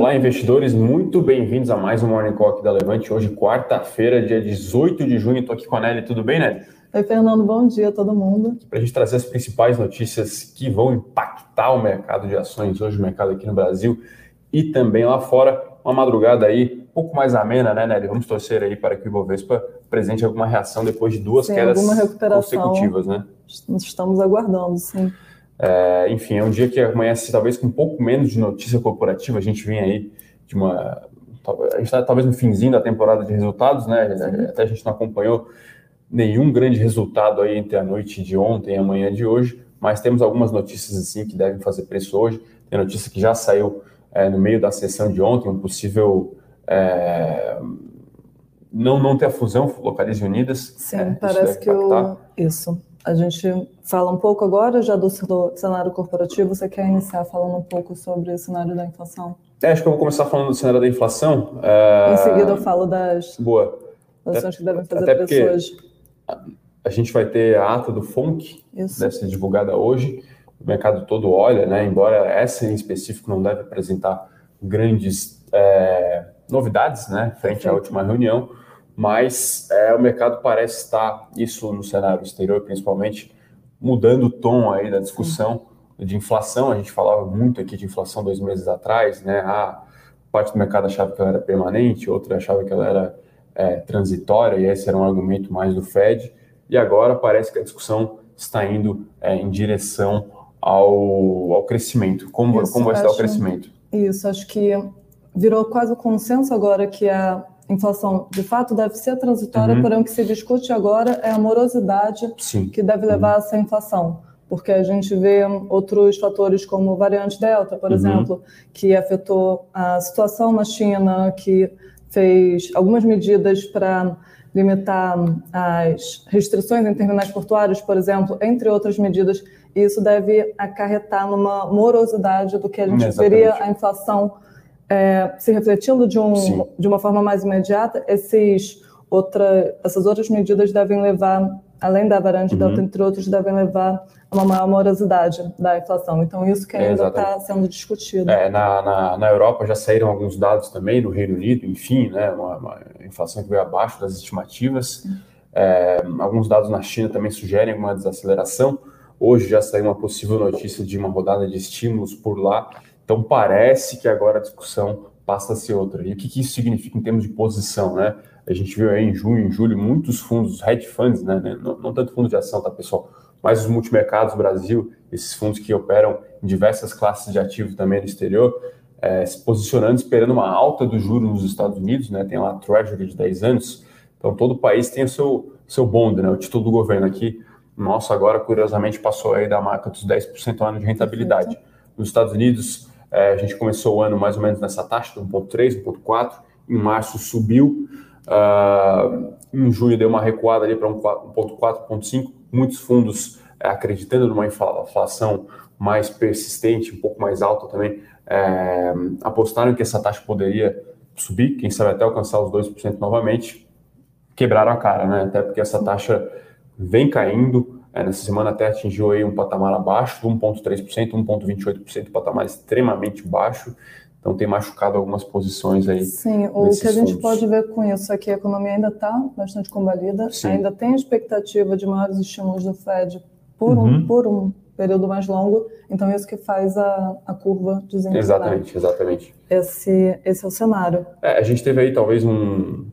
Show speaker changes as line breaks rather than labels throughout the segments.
Olá, investidores, muito bem-vindos a mais um Morning Call aqui da Levante. Hoje, quarta-feira, dia 18 de junho. Estou aqui com a Nelly. Tudo bem, Nelly?
Oi, Fernando. Bom dia a todo mundo.
Para a gente trazer as principais notícias que vão impactar o mercado de ações hoje, o mercado aqui no Brasil e também lá fora. Uma madrugada aí um pouco mais amena, né, Nelly? Vamos torcer aí para que o Ibovespa apresente alguma reação depois de duas
sim,
quedas
consecutivas,
né?
Estamos aguardando, sim.
É, enfim, é um dia que amanhece talvez com um pouco menos de notícia corporativa. A gente vem aí de uma. A gente está talvez no finzinho da temporada de resultados, né? Até a gente não acompanhou nenhum grande resultado aí entre a noite de ontem e a manhã de hoje, mas temos algumas notícias assim que devem fazer preço hoje. Tem notícia que já saiu é, no meio da sessão de ontem, um possível. É, não, não ter a fusão Localize Unidas.
Sim, é, parece que o. Isso a gente fala um pouco agora já do cenário corporativo. Você quer iniciar falando um pouco sobre o cenário da inflação?
É, acho que eu vou começar falando do cenário da inflação.
É... Em seguida eu falo das
Boa.
ações que devem fazer Até hoje.
A gente vai ter a ata do FONC, Isso. deve ser divulgada hoje. O mercado todo olha, né? Embora essa em específico não deve apresentar grandes é, novidades, né? Frente à última reunião mas é, o mercado parece estar, isso no cenário exterior principalmente, mudando o tom aí da discussão Sim. de inflação. A gente falava muito aqui de inflação dois meses atrás, né? A parte do mercado achava que ela era permanente, outra achava que ela era é, transitória, e esse era um argumento mais do Fed. E agora parece que a discussão está indo é, em direção ao, ao crescimento. Como, isso, como vai estar o crescimento?
Isso, acho que virou quase o consenso agora que a inflação de fato deve ser transitória, uhum. porém o que se discute agora é a morosidade
Sim.
que deve levar uhum. a essa inflação. Porque a gente vê outros fatores como variante Delta, por uhum. exemplo, que afetou a situação na China, que fez algumas medidas para limitar as restrições em terminais portuários, por exemplo, entre outras medidas, e isso deve acarretar numa morosidade do que a gente Exatamente. veria a inflação é, se refletindo de, um, de uma forma mais imediata, esses outra, essas outras medidas devem levar, além da variante uhum. delta, entre outros, devem levar a uma maior morosidade da inflação. Então, isso que ainda está sendo discutido.
É, na, na, na, Europa já saíram alguns dados também, no Reino Unido, enfim, né, uma, uma inflação que veio abaixo das estimativas. É, alguns dados na China também sugerem uma desaceleração. Hoje já saiu uma possível notícia de uma rodada de estímulos por lá. Então parece que agora a discussão passa a ser outra. E o que, que isso significa em termos de posição, né? A gente viu aí em junho, em julho, muitos fundos, hedge funds, né? Não, não tanto fundos de ação, tá, pessoal? Mas os multimercados Brasil, esses fundos que operam em diversas classes de ativo também no exterior, é, se posicionando, esperando uma alta do juro nos Estados Unidos, né? Tem lá a Treasury de 10 anos. Então todo o país tem o seu, seu bond, né? O título do governo aqui. Nosso agora, curiosamente, passou aí da marca dos 10% ao ano de rentabilidade. Nos Estados Unidos, a gente começou o ano mais ou menos nessa taxa, de 1,3, 1,4. Em março subiu. Uh, em junho deu uma recuada ali para 1,4, 1,5. Muitos fundos é, acreditando numa inflação mais persistente, um pouco mais alta também, é, apostaram que essa taxa poderia subir, quem sabe até alcançar os 2% novamente. Quebraram a cara, né? Até porque essa taxa vem caindo, é, nessa semana até atingiu aí um patamar abaixo do 1,3%, 1,28%, patamar extremamente baixo. Então tem machucado algumas posições aí.
Sim, o que a gente fundos. pode ver com isso é que a economia ainda está bastante combalida, Sim. ainda tem a expectativa de maiores estímulos do Fed por, uhum. um, por um período mais longo, então isso que faz a, a curva desencadear.
Exatamente, exatamente.
Esse, esse é o cenário.
É, a gente teve aí talvez um,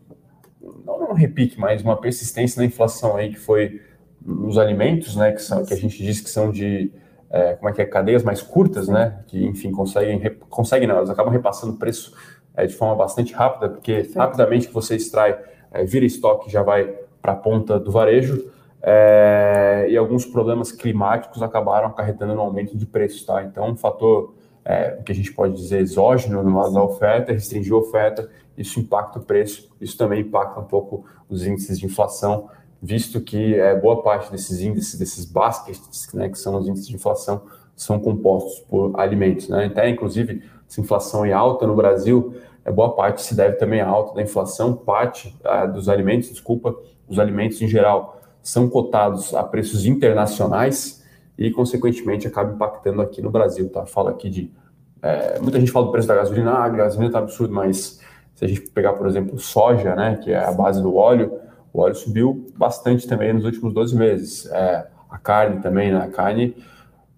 não um repique, mas uma persistência na inflação aí que foi nos alimentos, né, que, são, que a gente diz que são de é, como é que é, cadeias mais curtas, né, que enfim conseguem, conseguem não, elas acabam repassando o preço é, de forma bastante rápida, porque Perfeito. rapidamente que você extrai, é, vira estoque já vai para a ponta do varejo, é, e alguns problemas climáticos acabaram acarretando no aumento de preços, tá? Então, um fator é, que a gente pode dizer exógeno no lado da oferta, restringir a oferta, isso impacta o preço, isso também impacta um pouco os índices de inflação, visto que é, boa parte desses índices, desses baskets, né, que são os índices de inflação, são compostos por alimentos. Né? Até, inclusive, essa inflação é alta no Brasil, é, boa parte se deve também à alta da inflação, parte ah, dos alimentos, desculpa, os alimentos em geral são cotados a preços internacionais e, consequentemente, acaba impactando aqui no Brasil. Tá? Fala aqui de É, muita gente fala do preço da gasolina, ah, a gasolina está absurdo, mas se a gente pegar, por exemplo, soja, né, que é a base do óleo, o óleo subiu bastante também nos últimos 12 meses. É, a carne também, né, a carne,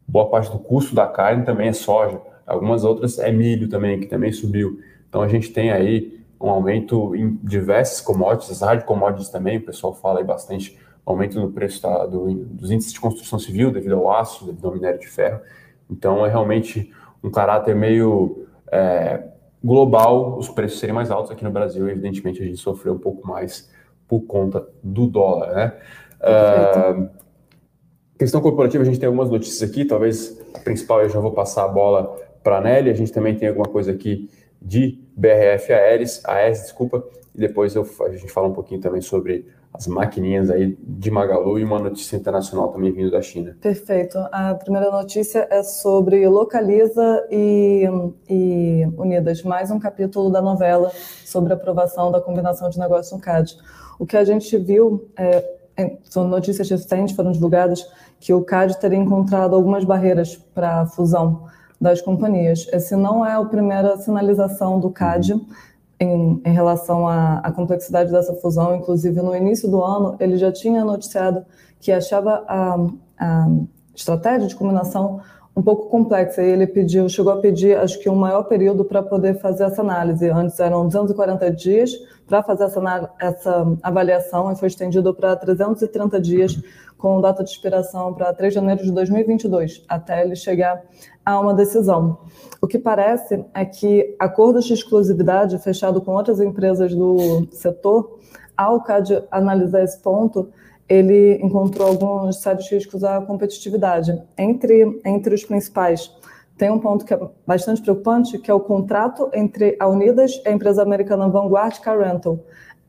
boa parte do custo da carne também é soja. Algumas outras é milho também, que também subiu. Então a gente tem aí um aumento em diversas commodities, hard commodities também, o pessoal fala aí bastante aumento no preço da, do, dos índices de construção civil devido ao aço, devido ao minério de ferro. Então é realmente um caráter meio é, global os preços serem mais altos aqui no Brasil. Evidentemente a gente sofreu um pouco mais por conta do dólar, né? Uh, questão corporativa, a gente tem algumas notícias aqui, talvez a principal eu já vou passar a bola para a Nelly, a gente também tem alguma coisa aqui de BRF Aeres, AES, desculpa, e depois eu, a gente fala um pouquinho também sobre as maquininhas aí de Magalu e uma notícia internacional também vindo da China.
Perfeito. A primeira notícia é sobre Localiza e, e Unidas, mais um capítulo da novela sobre a aprovação da combinação de negócios no CAD. O que a gente viu, é, são notícias recentes, foram divulgadas, que o CAD teria encontrado algumas barreiras para a fusão das companhias. Essa não é a primeira sinalização do CAD, uhum em, em relação à, à, complexidade dessa fusão. Inclusive, no início do ano, ele já tinha noticiado que achava a, a estratégia de combinação um pouco complexa. E ele pediu, chegou a pedir, acho que um maior período para poder fazer essa análise. Antes eram 240 dias para fazer essa, essa avaliação e foi estendido para 330 dias com data de expiração para 3 de janeiro de 2022, até ele chegar a uma decisão. O que parece é que acordos de exclusividade fechado com outras empresas do setor, ao CAD analisar esse ponto, ele encontrou alguns sérios riscos à competitividade. Entre, entre os principais, tem um ponto que é bastante preocupante, que é o contrato entre a Unidas e a empresa americana Vanguard Car Rental.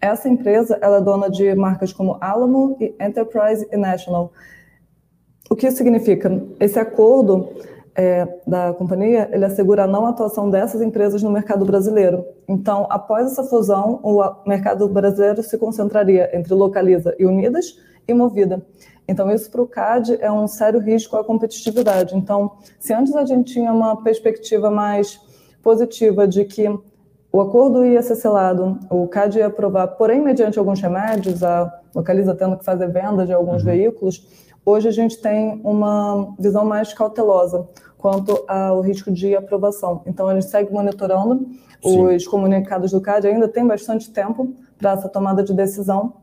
Essa empresa ela é dona de marcas como Alamo, Enterprise e National. O que isso significa? Esse acordo é, da companhia, ele assegura a não atuação dessas empresas no mercado brasileiro. Então, após essa fusão, o mercado brasileiro se concentraria entre Localiza e Unidas e Movida. Então, isso para o CAD é um sério risco à competitividade. Então, se antes a gente tinha uma perspectiva mais positiva de que o acordo ia ser selado, o CAD ia aprovar, porém, mediante alguns remédios, a Localiza tendo que fazer venda de alguns uhum. veículos, hoje a gente tem uma visão mais cautelosa quanto ao risco de aprovação. Então, a gente segue monitorando Sim. os comunicados do CAD, ainda tem bastante tempo para essa tomada de decisão,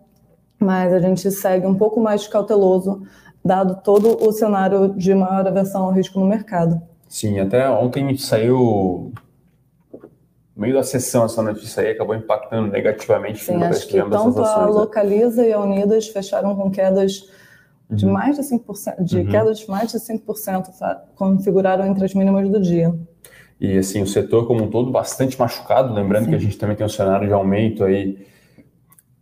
mas a gente segue um pouco mais cauteloso, dado todo o cenário de maior aversão ao risco no mercado.
Sim, até ontem saiu no meio da sessão essa notícia aí acabou impactando negativamente
Sim, acho que tanto a né? Localiza e a Unidas fecharam com quedas de uhum. mais de 5%, de uhum. quedas de mais de 5%, configuraram entre as mínimas do dia.
E assim, o setor como um todo bastante machucado, lembrando Sim. que a gente também tem um cenário de aumento aí,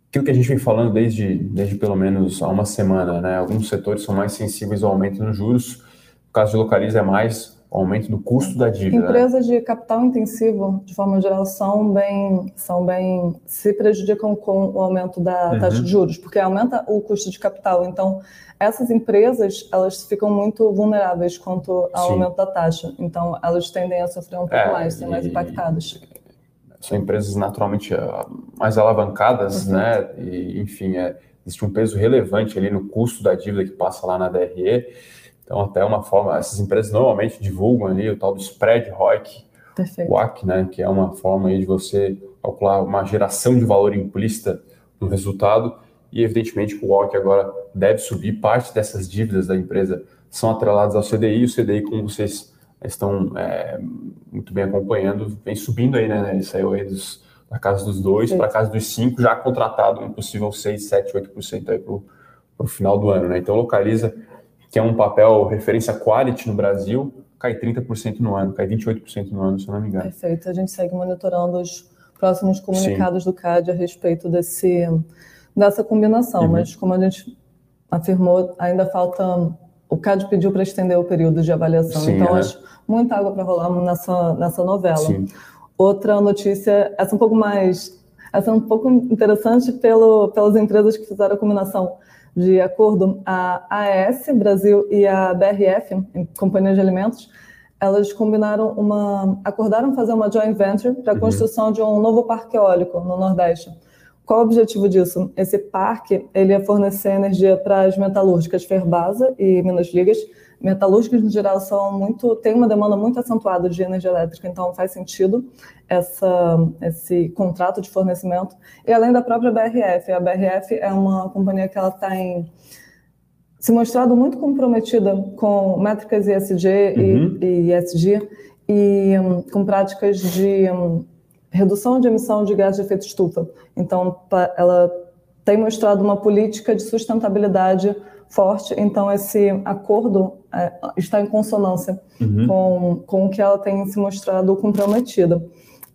aquilo que a gente vem falando desde, desde pelo menos há uma semana, né? Alguns setores são mais sensíveis ao aumento nos juros, no caso de Localiza é mais o aumento do custo da dívida.
Né? Empresas de capital intensivo, de forma geral, são bem, são bem se prejudicam com o aumento da uhum. taxa de juros, porque aumenta o custo de capital. Então, essas empresas elas ficam muito vulneráveis quanto ao Sim. aumento da taxa. Então, elas tendem a sofrer um pouco é, mais, ser mais impactadas.
São empresas naturalmente ah, mais alavancadas, uhum. né? E, enfim, é, existe um peso relevante ali no custo da dívida que passa lá na DRE. Então, até uma forma, essas empresas normalmente divulgam ali o tal do spread ROIC, Perfeito. WACC, né, que é uma forma aí de você calcular uma geração de valor implícita no resultado, e evidentemente o WACC agora deve subir, parte dessas dívidas da empresa são atreladas ao CDI, o CDI, como vocês estão é, muito bem acompanhando, vem subindo aí, né, ele saiu aí dos, da casa dos dois para a casa dos cinco, já contratado um possível 6, 7, 8% aí para o final do ano, né, então localiza que é um papel referência quality no Brasil, cai 30% no ano, cai 28% no ano, se não me engano.
Perfeito. A gente segue monitorando os próximos comunicados Sim. do CAD a respeito desse, dessa combinação, uhum. mas como a gente afirmou, ainda falta. O CAD pediu para estender o período de avaliação, Sim, então é. acho muita água para rolar nessa, nessa novela. Sim. Outra notícia, essa um pouco mais. Essa é um pouco interessante pelo, pelas empresas que fizeram a combinação de acordo, a AES Brasil e a BRF, Companhia de Alimentos, elas combinaram uma, acordaram fazer uma joint venture para a uhum. construção de um novo parque eólico no Nordeste. Qual o objetivo disso? Esse parque ele ia fornecer energia para as metalúrgicas Ferbasa e Minas Ligas. Metalúrgicas, no geral, são muito, tem uma demanda muito acentuada de energia elétrica, então faz sentido essa, esse contrato de fornecimento. E além da própria BRF, a BRF é uma companhia que ela tem se mostrado muito comprometida com métricas ESG uhum. e, e ESG e um, com práticas de um, redução de emissão de gás de efeito estufa. Então, ela tem mostrado uma política de sustentabilidade forte, então esse acordo é, está em consonância uhum. com, com o que ela tem se mostrado comprometida.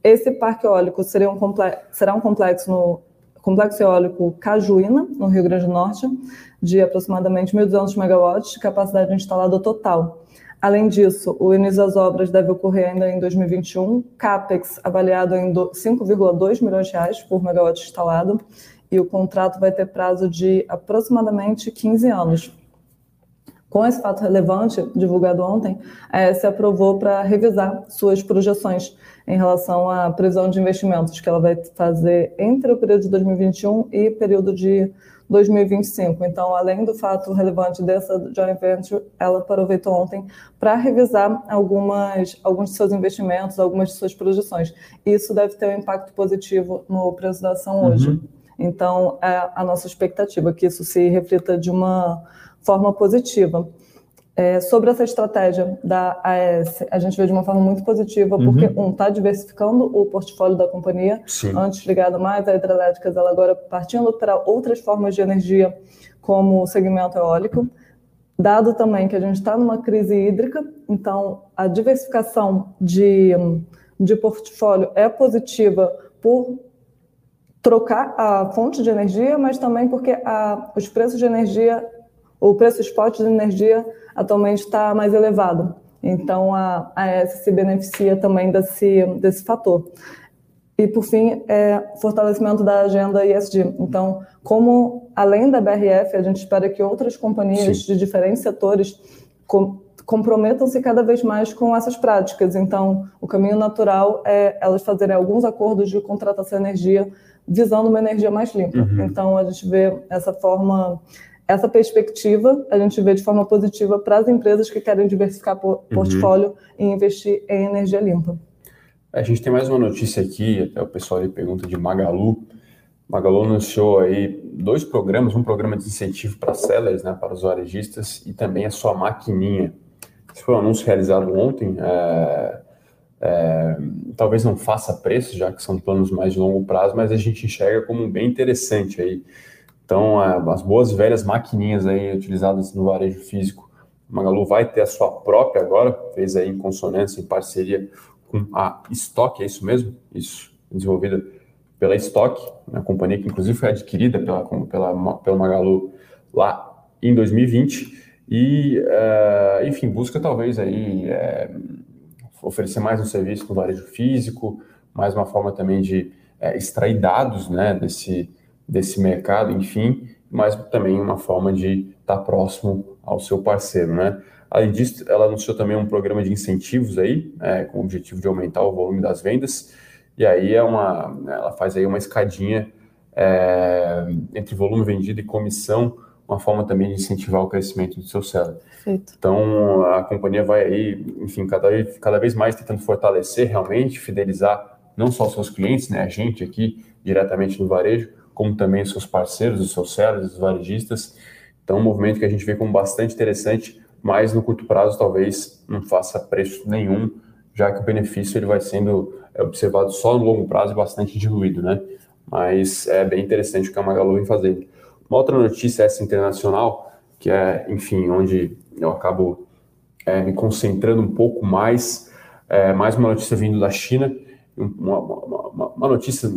Esse parque eólico seria um complexo, será um complexo no complexo eólico Cajuína, no Rio Grande do Norte, de aproximadamente 1.200 megawatts de capacidade instalada total. Além disso, o início das obras deve ocorrer ainda em 2021, CAPEX avaliado em 5,2 milhões de reais por megawatt instalado, e o contrato vai ter prazo de aproximadamente 15 anos. Com esse fato relevante, divulgado ontem, a ES aprovou para revisar suas projeções em relação à previsão de investimentos que ela vai fazer entre o período de 2021 e período de 2025. Então, além do fato relevante dessa joint venture, ela aproveitou ontem para revisar algumas, alguns de seus investimentos, algumas de suas projeções. Isso deve ter um impacto positivo no preço da ação hoje. Uhum. Então, é a nossa expectativa que isso se reflita de uma forma positiva. É, sobre essa estratégia da AES, a gente vê de uma forma muito positiva, porque, uhum. um, está diversificando o portfólio da companhia, Sim. antes ligado mais a hidrelétricas, ela agora partindo para outras formas de energia, como o segmento eólico. Dado também que a gente está numa crise hídrica, então a diversificação de, de portfólio é positiva por trocar a fonte de energia, mas também porque a, os preços de energia, o preço spot de energia atualmente está mais elevado. Então, a AES se beneficia também desse, desse fator. E, por fim, é fortalecimento da agenda ISD. Então, como além da BRF, a gente espera que outras companhias Sim. de diferentes setores com, comprometam-se cada vez mais com essas práticas. Então, o caminho natural é elas fazerem alguns acordos de contratação de energia visando uma energia mais limpa. Uhum. Então, a gente vê essa forma essa perspectiva a gente vê de forma positiva para as empresas que querem diversificar por, uhum. portfólio e investir em energia limpa.
A gente tem mais uma notícia aqui, até o pessoal ali pergunta de Magalu. Magalu anunciou aí dois programas, um programa de incentivo para sellers, né, para os varejistas, e também a sua maquininha. Esse foi um anúncio realizado ontem. É, é, talvez não faça preço, já que são planos mais de longo prazo, mas a gente enxerga como bem interessante aí. Então, as boas velhas maquininhas aí utilizadas no varejo físico, Magalu vai ter a sua própria agora, fez aí em consonância, em parceria com a Stock, é isso mesmo? Isso, desenvolvida pela Stock, a companhia que inclusive foi adquirida pela, pela, pela Magalu lá em 2020 e, uh, enfim, busca talvez aí é, oferecer mais um serviço no varejo físico, mais uma forma também de é, extrair dados, né, desse desse mercado, enfim, mas também uma forma de estar próximo ao seu parceiro, né? Além disso, ela anunciou também um programa de incentivos aí, é, com o objetivo de aumentar o volume das vendas, e aí é uma, ela faz aí uma escadinha é, entre volume vendido e comissão, uma forma também de incentivar o crescimento do seu seller. Perfeito. Então, a companhia vai aí, enfim, cada cada vez mais tentando fortalecer realmente, fidelizar não só os seus clientes, né, a gente aqui diretamente no varejo, como também seus parceiros, os seus sellers, os varejistas. Então, um movimento que a gente vê como bastante interessante, mas no curto prazo talvez não faça preço nenhum, já que o benefício ele vai sendo é, observado só no longo prazo e bastante diluído, né? Mas é bem interessante o que a Magalu vem fazendo. Uma outra notícia essa internacional, que é, enfim, onde eu acabo é, me concentrando um pouco mais, é, mais uma notícia vindo da China, uma, uma, uma, uma notícia,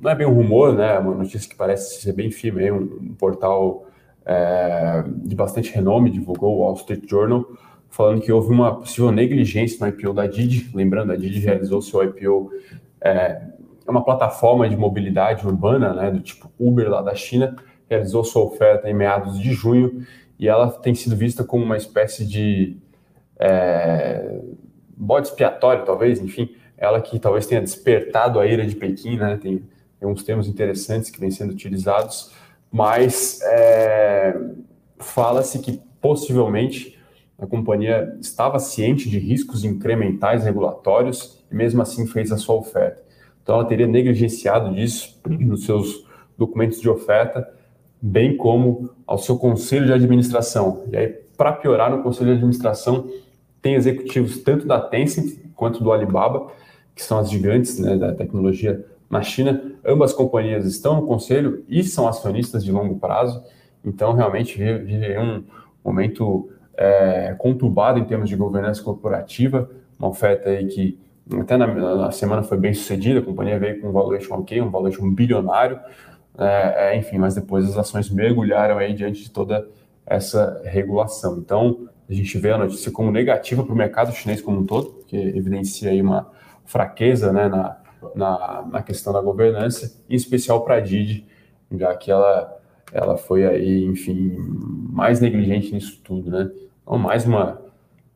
não é bem um rumor, né? É uma notícia que parece ser bem firme, um, um portal é, de bastante renome divulgou, o Wall Street Journal, falando que houve uma possível negligência no IPO da Didi. Lembrando, a Didi realizou seu IPO, é, é uma plataforma de mobilidade urbana, né, do tipo Uber lá da China, realizou sua oferta em meados de junho e ela tem sido vista como uma espécie de é, bode expiatório, talvez, enfim, ela que talvez tenha despertado a ira de Pequim, né? Tem, tem uns termos interessantes que vêm sendo utilizados, mas é, fala-se que possivelmente a companhia estava ciente de riscos incrementais regulatórios e mesmo assim fez a sua oferta. Então ela teria negligenciado disso nos seus documentos de oferta, bem como ao seu conselho de administração. E aí, para piorar, no conselho de administração tem executivos tanto da Tencent quanto do Alibaba, que são as gigantes né, da tecnologia na China. Ambas companhias estão no conselho e são acionistas de longo prazo. Então, realmente, vive um momento é, conturbado em termos de governança corporativa, uma oferta aí que até na, na, semana foi bem sucedida, a companhia veio com um valuation ok, um valuation bilionário, é, é, enfim, mas depois as ações mergulharam aí diante de toda essa regulação. Então, a gente vê a notícia como negativa para o mercado chinês como um todo, que evidencia aí uma fraqueza né, na, na, na questão da governança, em especial para a Didi, já que ela, ela foi aí, enfim, mais negligente nisso tudo, né? Então, mais uma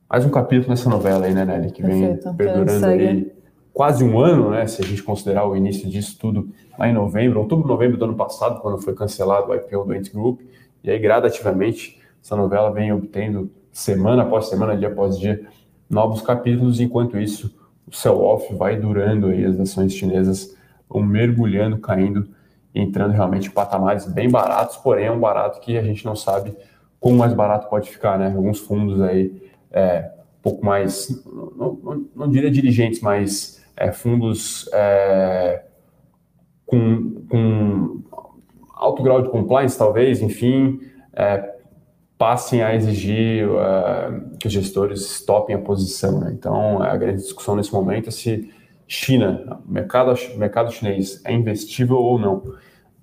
mais um capítulo nessa novela aí, né, Nelly, que vem Perfeito. perdurando aí quase um ano, né, se a gente considerar o início disso tudo lá em novembro, outubro, novembro do ano passado, quando foi cancelado o IPO do Ent Group, e aí gradativamente essa novela vem obtendo semana após semana, dia após dia, novos capítulos, enquanto isso o sell-off vai durando aí, as ações chinesas vão mergulhando, caindo, entrando realmente em patamares bem baratos, porém é um barato que a gente não sabe como mais barato pode ficar, né? Alguns fundos aí é, um pouco mais, não, não, não diria dirigentes, mas é, fundos é, com, com, alto grau de compliance, talvez, enfim, é, passem a exigir uh, que os gestores stopem a posição. Né? Então, a grande discussão nesse momento é se China, mercado, mercado chinês, é investível ou não.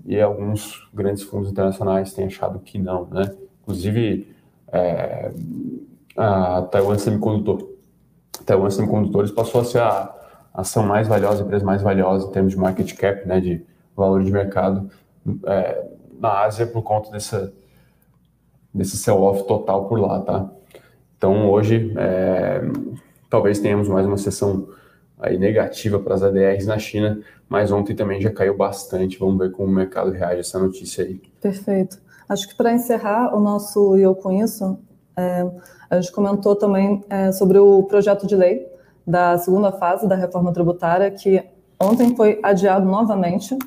E alguns grandes fundos internacionais têm achado que não. Né? Inclusive, é, a Taiwan Semicondutor. Taiwan Semicondutores passou a ser a ação mais valiosa, empresa mais valiosa em termos de market cap, né, de valor de mercado é, na Ásia por conta dessa, desse sell-off total por lá, tá? Então hoje é, talvez tenhamos mais uma sessão aí negativa para as ADRs na China, mas ontem também já caiu bastante. Vamos ver como o mercado reage a essa notícia aí.
Perfeito. Acho que para encerrar o nosso Eu Com Isso, é, a gente comentou também é, sobre o projeto de lei da segunda fase da reforma tributária, que ontem foi adiado novamente.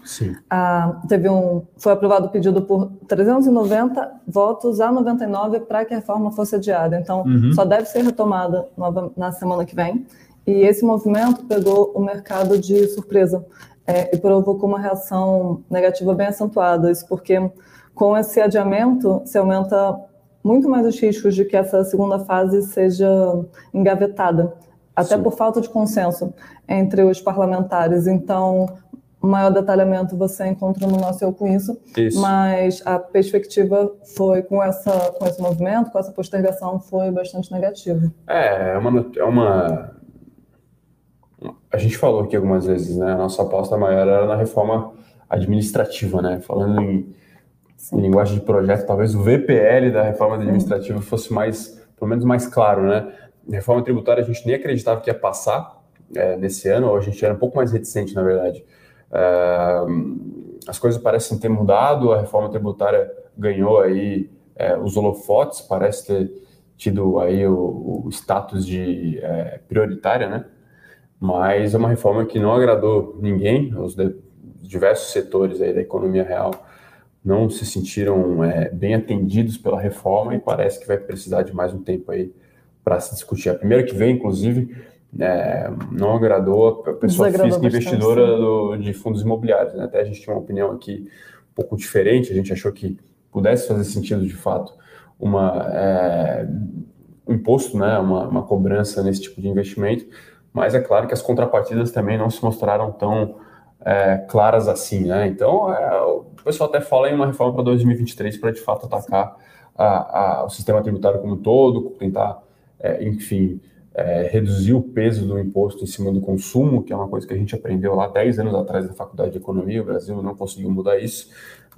Ah, teve um, foi aprovado o pedido por 390 votos a 99 para que a reforma fosse adiada. Então, uhum. só deve ser retomada nova, na semana que vem. E esse movimento pegou o mercado de surpresa é, e provocou uma reação negativa bem acentuada. Isso porque, com esse adiamento, se aumenta muito mais os riscos de que essa segunda fase seja engavetada, até Sim. por falta de consenso entre os parlamentares. Então, maior detalhamento você encontra no nosso Eu Com Isso, isso, mas a perspectiva foi com, essa, com esse movimento, com essa postergação, foi bastante negativa.
É, é uma, é uma... A gente falou aqui algumas vezes, né? A nossa aposta maior era na reforma administrativa, né? Falando em em linguagem de projeto, talvez o VPL da reforma administrativa fosse mais, pelo menos mais claro, né? Reforma tributária a gente nem acreditava que ia passar é, nesse ano, ou a gente era um pouco mais reticente, na verdade. É, as coisas parecem ter mudado, a reforma tributária ganhou aí é, os holofotes, parece ter tido aí o, o status de é, prioritária, né? Mas é uma reforma que não agradou ninguém, os de, diversos setores aí da economia real não se sentiram é, bem atendidos pela reforma e parece que vai precisar de mais um tempo aí para se discutir. A primeira que veio, inclusive, é, não agradou a pessoa física investidora do, de fundos imobiliários. Né? Até a gente tinha uma opinião aqui um pouco diferente, a gente achou que pudesse fazer sentido, de fato, uma, é, um imposto, né? uma, uma cobrança nesse tipo de investimento, mas é claro que as contrapartidas também não se mostraram tão é, claras assim, né? Então, é, o pessoal até fala em uma reforma para 2023 para de fato atacar a, a, o sistema tributário como um todo, tentar, é, enfim, é, reduzir o peso do imposto em cima do consumo, que é uma coisa que a gente aprendeu lá 10 anos atrás na Faculdade de Economia. O Brasil não conseguiu mudar isso.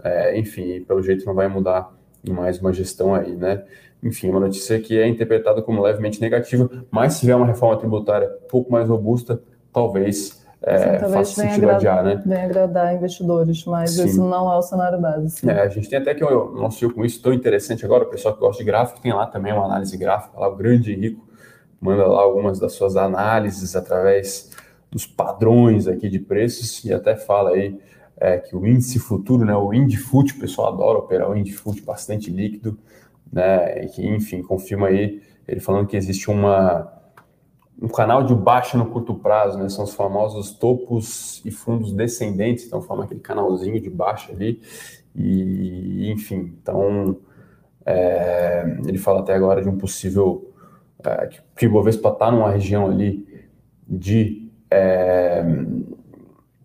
É, enfim, pelo jeito não vai mudar em mais uma gestão aí, né? Enfim, uma notícia que é interpretada como levemente negativa, mas se tiver uma reforma tributária um pouco mais robusta, talvez, é, talvez faça sentido adiar, né?
Venha agradar investidores, mas Sim. isso não é o cenário básico.
É, a gente tem até que o nosso com isso tão interessante agora, o pessoal que gosta de gráfico tem lá também uma análise gráfica, lá o grande Henrico manda lá algumas das suas análises através dos padrões aqui de preços e até fala aí é, que o índice futuro, né, o Indifut, o pessoal adora operar o Indifut bastante líquido, né, e que, enfim, confirma aí, ele falando que existe uma, um canal de baixa no curto prazo, né, são os famosos topos e fundos descendentes, então forma aquele canalzinho de baixa ali, e, enfim, então, é, ele fala até agora de um possível, é, que o Ibovespa está numa região ali de é,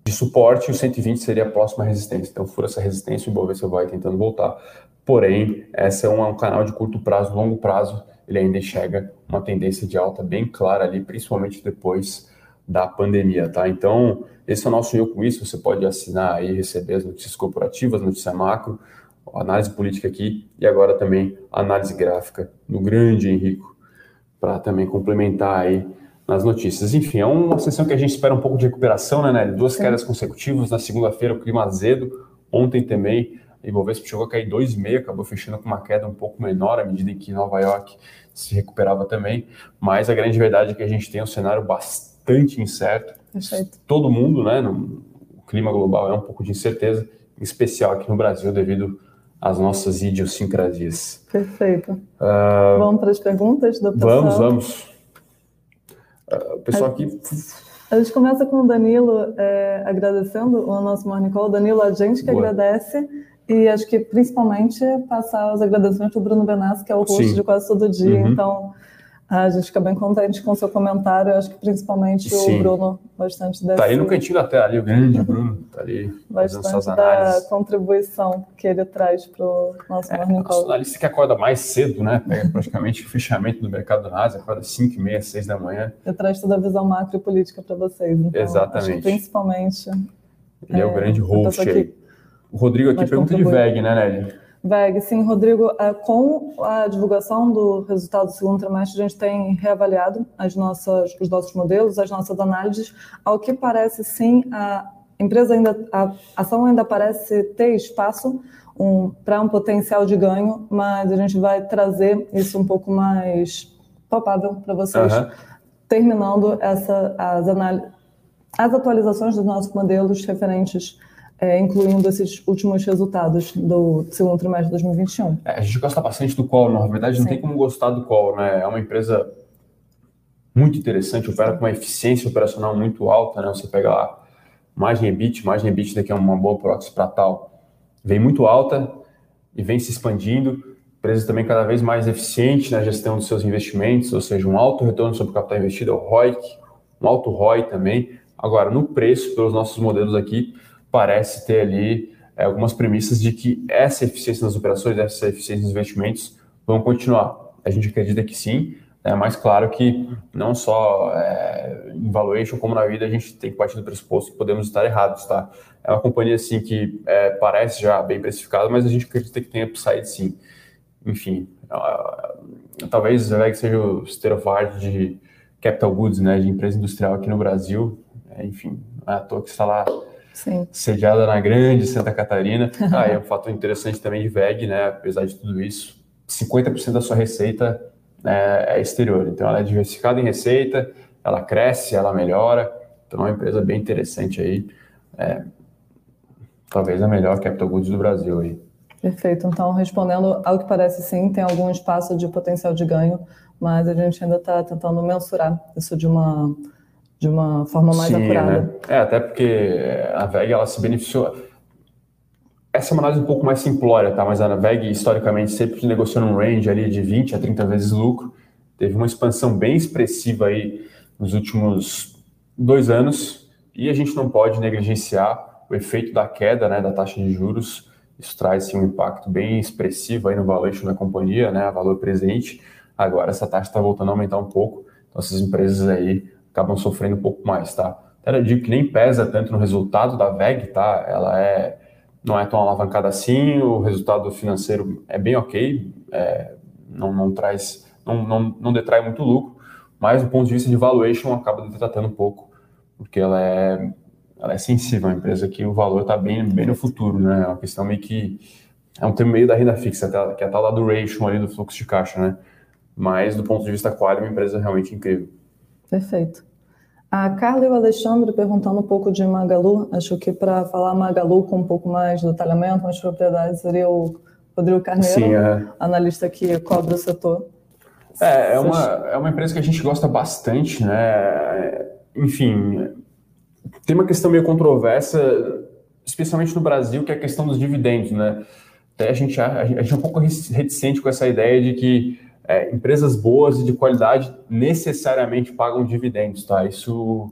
de suporte, o 120 seria a próxima resistência. Então, fura essa resistência, o Ibovespa vai tentando voltar. Porém, essa é um, um, canal de curto prazo, longo prazo, ele ainda enxerga uma tendência de alta bem clara ali, principalmente depois da pandemia, tá? Então, esse é o nosso eu com isso, você pode assinar aí, receber as notícias corporativas, notícia macro, análise política aqui e agora também análise gráfica no grande Henrico, para também complementar aí nas notícias. Enfim, é uma sessão que a gente espera um pouco de recuperação, né, Nelly? Duas Sim. quedas consecutivas. Na segunda-feira, o clima azedo. Ontem também, Ibovespa chegou a cair 2,5, acabou fechando com uma queda um pouco menor à medida em que Nova York se recuperava também. Mas a grande verdade é que a gente tem um cenário bastante incerto. Perfeito. Todo mundo, né? No, o clima global é um pouco de incerteza, em especial aqui no Brasil, devido às nossas idiosincrasias.
Perfeito. Uh, vamos para as perguntas do
pessoal? Vamos, vamos. O pessoal aqui.
A gente começa com o Danilo é, agradecendo o nosso Morning Call. Danilo, a gente que Boa. agradece. E acho que principalmente passar os agradecimentos ao Bruno Benassi, que é o host Sim. de quase todo dia. Uhum. Então, a gente fica bem contente com o seu comentário. Eu acho que principalmente Sim. o Bruno, bastante desse...
Tá aí no cantinho da tela, ali, o grande Bruno, tá ali
bastante da contribuição que ele traz para o nosso é, Morning Call.
analista que acorda mais cedo, né? Pega praticamente o fechamento do mercado do Nasdaq, acorda 5 e meia, 6 da manhã.
Ele traz toda a visão macro e política para vocês. Então,
Exatamente.
principalmente...
Ele é, é o grande host aí. O Rodrigo aqui pergunta de VEG, né, Nelly?
VEG, sim, Rodrigo, é, com a divulgação do resultado do segundo trimestre, a gente tem reavaliado as nossas, os nossos modelos, as nossas análises. Ao que parece, sim, a empresa ainda, a ação ainda parece ter espaço um, para um potencial de ganho, mas a gente vai trazer isso um pouco mais palpável para vocês, uhum. terminando essa, as, as atualizações dos nossos modelos referentes é, incluindo esses últimos resultados do segundo trimestre de 2021. É,
a gente gosta bastante do Qual, na verdade não Sim. tem como gostar do Qual, né? É uma empresa muito interessante, opera com uma eficiência operacional muito alta, né? Você pega lá margem EBIT, margem EBIT daqui é uma boa proxy para tal, vem muito alta e vem se expandindo, empresa também cada vez mais eficiente na gestão dos seus investimentos, ou seja, um alto retorno sobre o capital investido, é o ROIC, um alto ROI também. Agora, no preço, pelos nossos modelos aqui, parece ter ali é, algumas premissas de que essa eficiência nas operações, essa eficiência nos investimentos vão continuar. A gente acredita que sim, é mais claro que não só é, em valuation como na vida a gente tem que partir do pressuposto que podemos estar errados, tá? É uma companhia assim que é, parece já bem precificada, mas a gente acredita que tem upside sim. Enfim, uh, talvez a VEG seja o state of art de capital goods, né, de empresa industrial aqui no Brasil. É, enfim, não é à toa que está lá Sim. sediada na grande Santa Catarina. Ah, é um fator interessante também de VEG, né? Apesar de tudo isso, 50% da sua receita é, é exterior. Então, ela é diversificada em receita, ela cresce, ela melhora. Então, é uma empresa bem interessante aí. É, talvez a melhor capital goods do Brasil aí.
Perfeito. Então, respondendo ao que parece sim, tem algum espaço de potencial de ganho, mas a gente ainda está tentando mensurar isso de uma de uma forma mais Sim, apurada. Né?
É, até porque a VEG ela se beneficiou. Essa é uma análise um pouco mais simplória, tá? Mas a VEG, historicamente, sempre negociou num range ali de 20 a 30 vezes lucro. Teve uma expansão bem expressiva aí nos últimos dois anos e a gente não pode negligenciar o efeito da queda né, da taxa de juros. Isso traz sim, um impacto bem expressivo aí no valuation da companhia, né, valor presente. Agora essa taxa está voltando a aumentar um pouco. Então essas empresas aí acabam sofrendo um pouco mais, tá? Até digo que nem pesa tanto no resultado da VEG, tá? Ela é não é tão alavancada assim, o resultado financeiro é bem ok, é, não, não traz, não, não, não detrai muito lucro, mas do ponto de vista de valuation acaba detratando um pouco, porque ela é, ela é sensível, é uma empresa que o valor está bem, bem no futuro, né? É uma questão meio que é um termo meio da renda fixa, que é a tal lá do ratio ali do fluxo de caixa, né? Mas do ponto de vista qual é uma empresa realmente incrível.
Perfeito. A Carla e o Alexandre perguntando um pouco de Magalu, acho que para falar Magalu com um pouco mais de detalhamento, mais propriedade, seria o Rodrigo Carneiro, Sim, é. analista que cobre o setor.
É, é uma, é uma empresa que a gente gosta bastante, né? Enfim, tem uma questão meio controversa, especialmente no Brasil, que é a questão dos dividendos, né? Até a gente, a, gente é um pouco reticente com essa ideia de que é, empresas boas e de qualidade necessariamente pagam dividendos, tá? Isso,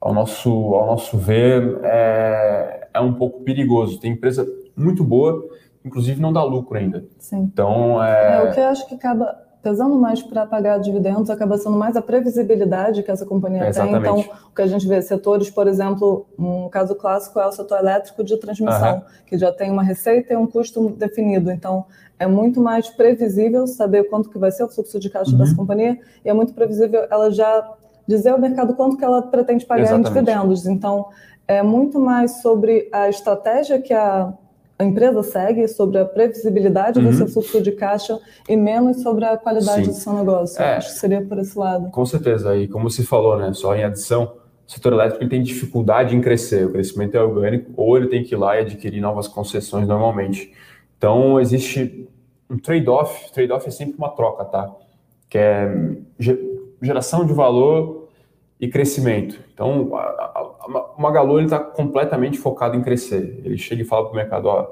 ao nosso, ao nosso ver, é, é um pouco perigoso. Tem empresa muito boa, inclusive não dá lucro ainda.
Sim. Então, é... é o que eu acho que acaba pesando mais para pagar dividendos, acaba sendo mais a previsibilidade que essa companhia tem. Então, o que a gente vê, setores, por exemplo, um caso clássico é o setor elétrico de transmissão, uhum. que já tem uma receita e um custo definido. Então, é muito mais previsível saber quanto que vai ser o fluxo de caixa uhum. dessa companhia e é muito previsível ela já dizer ao mercado quanto que ela pretende pagar Exatamente. em dividendos. Então, é muito mais sobre a estratégia que a a empresa segue sobre a previsibilidade uhum. do seu fluxo de caixa e menos sobre a qualidade Sim. do seu negócio. É, Acho que seria por esse lado.
Com certeza. E como se falou, né, só em adição, o setor elétrico tem dificuldade em crescer. O crescimento é orgânico ou ele tem que ir lá e adquirir novas concessões normalmente. Então, existe um trade-off. Trade-off é sempre uma troca, tá? Que é geração de valor e crescimento. Então, o Magalu está completamente focado em crescer. Ele chega e fala para o mercado, ó,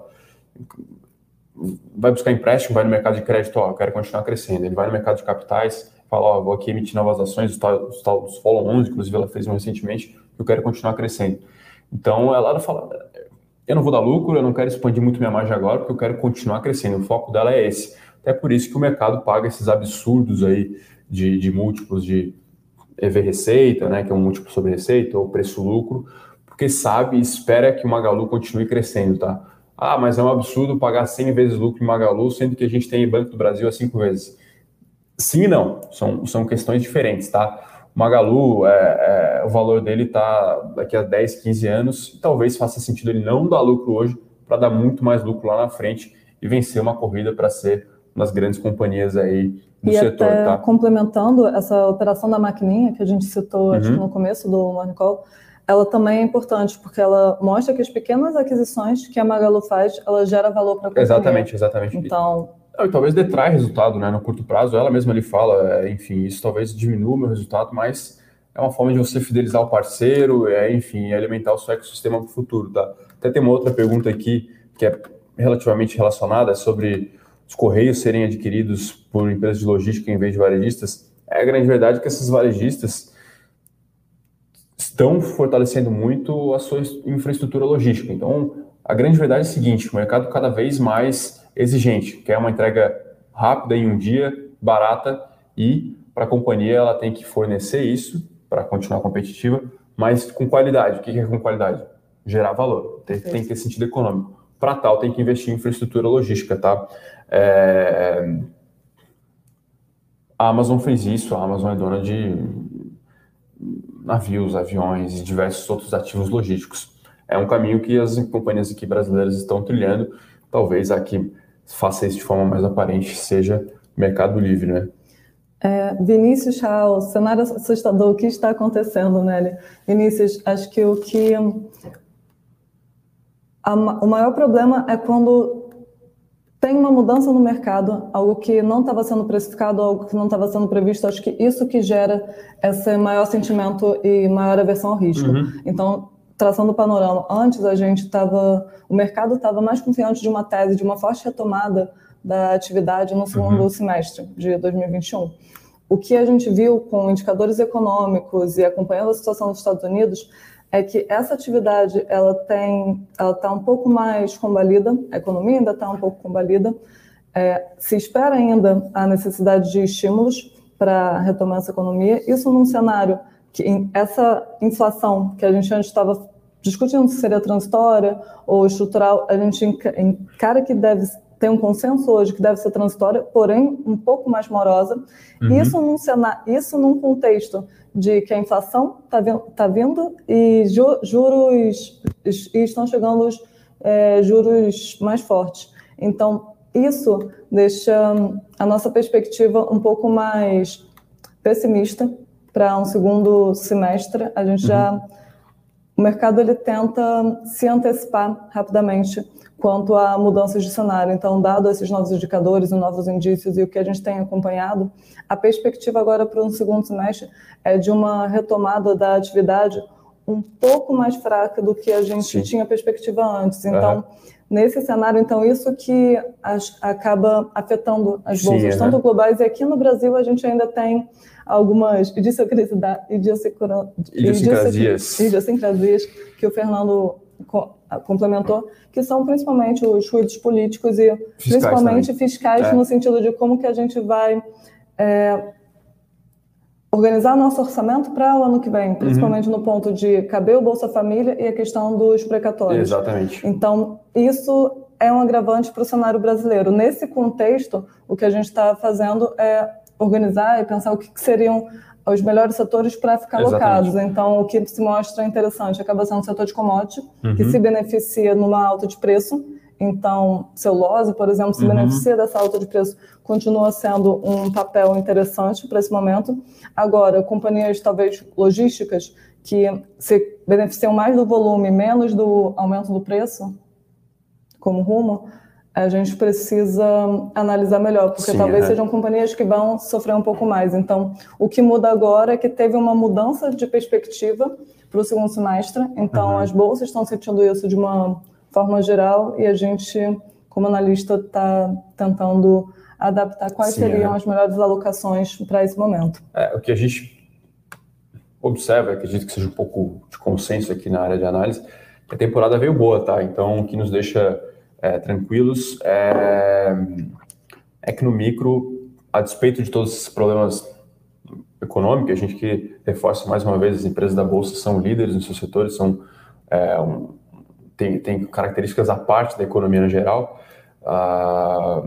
vai buscar empréstimo, vai no mercado de crédito, ó, quero continuar crescendo. Ele vai no mercado de capitais, fala, ó, vou aqui emitir novas ações, os tal dos follow-ons, inclusive ela fez um recentemente, eu quero continuar crescendo. Então, ela fala, eu não vou dar lucro, eu não quero expandir muito minha margem agora, porque eu quero continuar crescendo. O foco dela é esse. Até por isso que o mercado paga esses absurdos aí de, de múltiplos de EV receita, né, que é um múltiplo sobre receita, ou preço-lucro, porque sabe e espera que o Magalu continue crescendo, tá? Ah, mas é um absurdo pagar 100 vezes lucro em Magalu, sendo que a gente tem Banco do Brasil a 5 vezes. Sim e não, são, são questões diferentes, tá? O Magalu, é, é, o valor dele está daqui a 10, 15 anos, e talvez faça sentido ele não dar lucro hoje para dar muito mais lucro lá na frente e vencer uma corrida para ser uma das grandes companhias aí do
e
setor.
Até tá? complementando essa operação da maquininha que a gente citou uhum. no começo do Morning Call, ela também é importante porque ela mostra que as pequenas aquisições que a Magalu faz, ela gera valor para a companhia.
Exatamente, exatamente.
Então,
e talvez detrai resultado, né? No curto prazo, ela mesma ali fala, é, enfim, isso talvez diminua o meu resultado, mas é uma forma de você fidelizar o parceiro, é, enfim, alimentar o seu ecossistema para o futuro, tá? Até tem uma outra pergunta aqui que é relativamente relacionada, é sobre os correios serem adquiridos por empresas de logística em vez de varejistas, é a grande verdade que esses varejistas estão fortalecendo muito a sua infraestrutura logística. Então, a grande verdade é a seguinte: o mercado cada vez mais exigente, quer uma entrega rápida em um dia, barata e para a companhia ela tem que fornecer isso para continuar competitiva, mas com qualidade. O que é com qualidade? Gerar valor, tem, tem que ter sentido econômico. Para tal, tem que investir em infraestrutura logística, tá? É... A Amazon fez isso, a Amazon é dona de navios, aviões e diversos outros ativos logísticos. É um caminho que as companhias aqui brasileiras estão trilhando. Talvez a que faça isso de forma mais aparente seja Mercado Livre, né?
É, Vinícius Raul, cenário assustador, o que está acontecendo, Nelly? Vinícius, acho que o que a, o maior problema é quando tem uma mudança no mercado, algo que não estava sendo precificado, algo que não estava sendo previsto. Acho que isso que gera esse maior sentimento e maior aversão ao risco. Uhum. Então, traçando o panorama, antes a gente estava, o mercado estava mais confiante de uma tese de uma forte retomada da atividade no segundo uhum. semestre de 2021. O que a gente viu com indicadores econômicos e acompanhando a situação dos Estados Unidos é que essa atividade ela tem, ela está um pouco mais combalida, a economia ainda está um pouco combalida, é, se espera ainda a necessidade de estímulos para retomar essa economia, isso num cenário que essa inflação que a gente antes estava discutindo se seria transitória ou estrutural, a gente encara que deve ter um consenso hoje que deve ser transitória, porém um pouco mais morosa. Uhum. Isso, num cenário, isso num contexto de que a inflação está vindo, tá vindo e ju, juros e estão chegando os é, juros mais fortes. Então, isso deixa a nossa perspectiva um pouco mais pessimista para um segundo semestre. A gente uhum. já o mercado ele tenta se antecipar rapidamente quanto a mudanças de cenário. Então, dado esses novos indicadores e novos indícios e o que a gente tem acompanhado, a perspectiva agora para um segundo semestre é de uma retomada da atividade um pouco mais fraca do que a gente Sim. tinha perspectiva antes. Então, uhum. nesse cenário, então isso que as, acaba afetando as bolsas, Sim, tanto globais e aqui no Brasil a gente ainda tem algumas idiosincrasias, idiosincrasias que o Fernando complementou, que são principalmente os ruídos políticos e fiscais principalmente também. fiscais é. no sentido de como que a gente vai é, organizar nosso orçamento para o ano que vem, principalmente uhum. no ponto de caber o Bolsa Família e a questão dos precatórios.
Exatamente.
Então, isso é um agravante para o cenário brasileiro. Nesse contexto, o que a gente está fazendo é organizar e pensar o que, que seriam os melhores setores para ficar alocados. Então, o que se mostra interessante acaba sendo o setor de commodity, uhum. que se beneficia numa alta de preço. Então, celulose, por exemplo, se uhum. beneficia dessa alta de preço, continua sendo um papel interessante para esse momento. Agora, companhias talvez logísticas que se beneficiam mais do volume, menos do aumento do preço, como rumo, a gente precisa analisar melhor, porque Sim, talvez é. sejam companhias que vão sofrer um pouco mais. Então, o que muda agora é que teve uma mudança de perspectiva para o segundo semestre, então uhum. as bolsas estão sentindo isso de uma forma geral e a gente, como analista, está tentando adaptar quais Sim, seriam é. as melhores alocações para esse momento.
É, o que a gente observa, acredito que seja um pouco de consenso aqui na área de análise, que a temporada veio boa, tá? Então, o que nos deixa é, tranquilos. É, é, que no micro, a despeito de todos esses problemas econômicos, a gente que reforça mais uma vez, as empresas da Bolsa são líderes nos seus setores, são, é, um, tem, tem características à parte da economia no geral. A